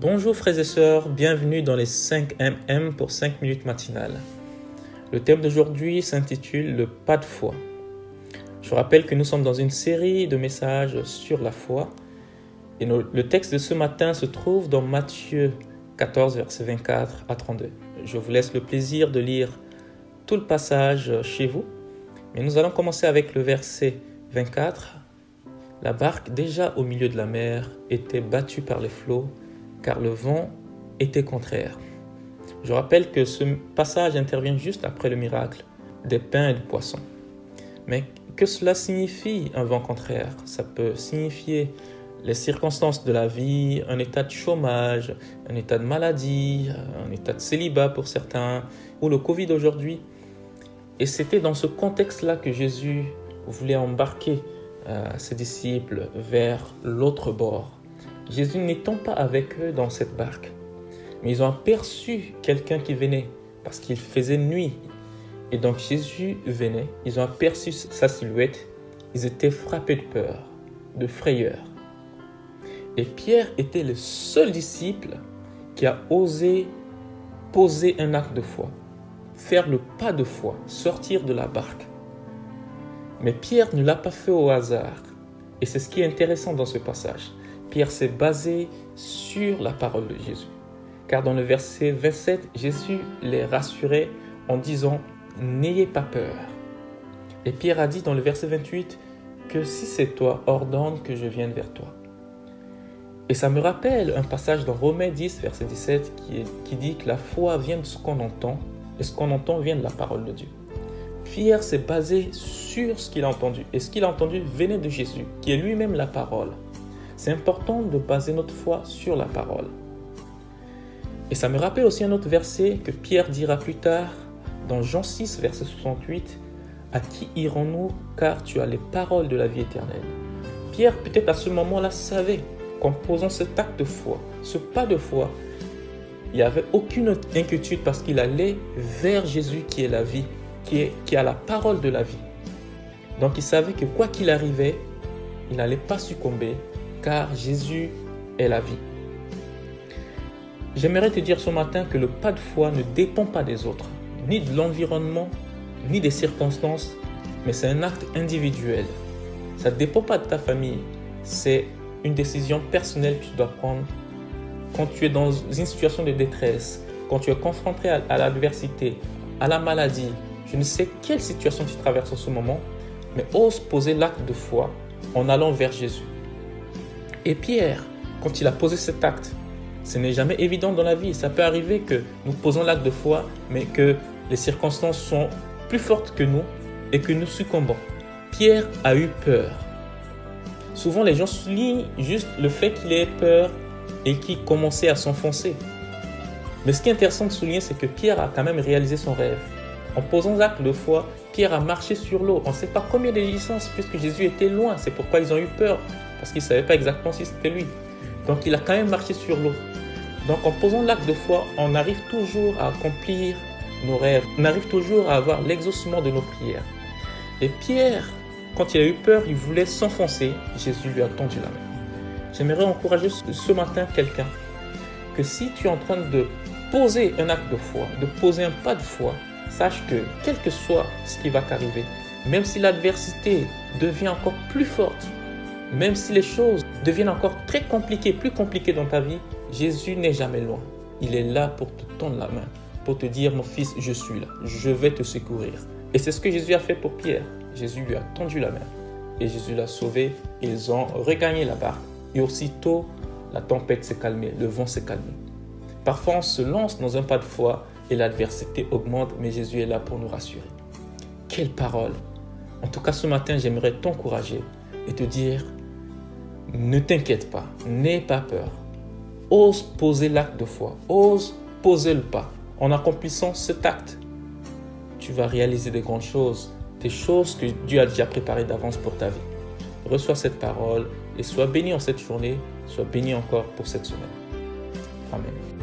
Bonjour frères et sœurs, bienvenue dans les 5 MM pour 5 minutes matinales. Le thème d'aujourd'hui s'intitule Le pas de foi. Je rappelle que nous sommes dans une série de messages sur la foi et le texte de ce matin se trouve dans Matthieu 14, versets 24 à 32. Je vous laisse le plaisir de lire tout le passage chez vous, mais nous allons commencer avec le verset 24. La barque, déjà au milieu de la mer, était battue par les flots car le vent était contraire. Je rappelle que ce passage intervient juste après le miracle des pains et des poissons. Mais que cela signifie un vent contraire? Ça peut signifier les circonstances de la vie, un état de chômage, un état de maladie, un état de célibat pour certains, ou le Covid aujourd'hui. Et c'était dans ce contexte-là que Jésus voulait embarquer euh, ses disciples vers l'autre bord. Jésus n'étant pas avec eux dans cette barque, mais ils ont aperçu quelqu'un qui venait parce qu'il faisait nuit. Et donc Jésus venait, ils ont aperçu sa silhouette, ils étaient frappés de peur, de frayeur. Et Pierre était le seul disciple qui a osé poser un acte de foi, faire le pas de foi, sortir de la barque. Mais Pierre ne l'a pas fait au hasard. Et c'est ce qui est intéressant dans ce passage. Pierre s'est basé sur la parole de Jésus. Car dans le verset 27, Jésus les rassurait en disant N'ayez pas peur. Et Pierre a dit dans le verset 28 que si c'est toi, ordonne que je vienne vers toi. Et ça me rappelle un passage dans Romains 10, verset 17, qui, qui dit que la foi vient de ce qu'on entend, et ce qu'on entend vient de la parole de Dieu. Pierre s'est basé sur ce qu'il a entendu, et ce qu'il a entendu venait de Jésus, qui est lui-même la parole. C'est important de baser notre foi sur la parole. Et ça me rappelle aussi un autre verset que Pierre dira plus tard dans Jean 6, verset 68. À qui irons-nous car tu as les paroles de la vie éternelle? Pierre peut-être à ce moment-là savait qu'en posant cet acte de foi, ce pas de foi, il n'y avait aucune inquiétude parce qu'il allait vers Jésus qui est la vie, qui, qui a la parole de la vie. Donc il savait que quoi qu'il arrivait, il n'allait pas succomber, car Jésus est la vie. J'aimerais te dire ce matin que le pas de foi ne dépend pas des autres, ni de l'environnement, ni des circonstances, mais c'est un acte individuel. Ça ne dépend pas de ta famille, c'est une décision personnelle que tu dois prendre quand tu es dans une situation de détresse, quand tu es confronté à, l'adversité, à la maladie, je ne sais quelle situation tu traverses en ce moment, mais ose poser l'acte de foi en allant vers Jésus. Et Pierre, quand il a posé cet acte, ce n'est jamais évident dans la vie. Ça peut arriver que nous posons l'acte de foi, mais que les circonstances sont plus fortes que nous et que nous succombons. Pierre a eu peur. Souvent, les gens soulignent juste le fait qu'il ait peur et qu'il commençait à s'enfoncer. Mais ce qui est intéressant de souligner, c'est que Pierre a quand même réalisé son rêve. En posant l'acte de foi, Pierre a marché sur l'eau. On ne sait pas combien de distances puisque Jésus était loin. C'est pourquoi ils ont eu peur parce qu'il ne savait pas exactement si c'était lui. Donc il a quand même marché sur l'eau. Donc en posant l'acte de foi, on arrive toujours à accomplir nos rêves. On arrive toujours à avoir l'exaucement de nos prières. Et Pierre, quand il a eu peur, il voulait s'enfoncer. Jésus lui a tendu la main. J'aimerais encourager ce matin quelqu'un que si tu es en train de poser un acte de foi, de poser un pas de foi, sache que quel que soit ce qui va t'arriver, même si l'adversité devient encore plus forte, même si les choses deviennent encore très compliquées, plus compliquées dans ta vie, Jésus n'est jamais loin. Il est là pour te tendre la main, pour te dire, mon fils, je suis là, je vais te secourir. Et c'est ce que Jésus a fait pour Pierre. Jésus lui a tendu la main et Jésus l'a sauvé. Ils ont regagné la barque. Et aussitôt, la tempête s'est calmée, le vent s'est calmé. Parfois, on se lance dans un pas de foi et l'adversité augmente, mais Jésus est là pour nous rassurer. Quelle parole En tout cas, ce matin, j'aimerais t'encourager et te dire, ne t'inquiète pas, n'aie pas peur. Ose poser l'acte de foi, ose poser le pas. En accomplissant cet acte, tu vas réaliser des grandes choses, des choses que Dieu a déjà préparées d'avance pour ta vie. Reçois cette parole et sois béni en cette journée, sois béni encore pour cette semaine. Amen.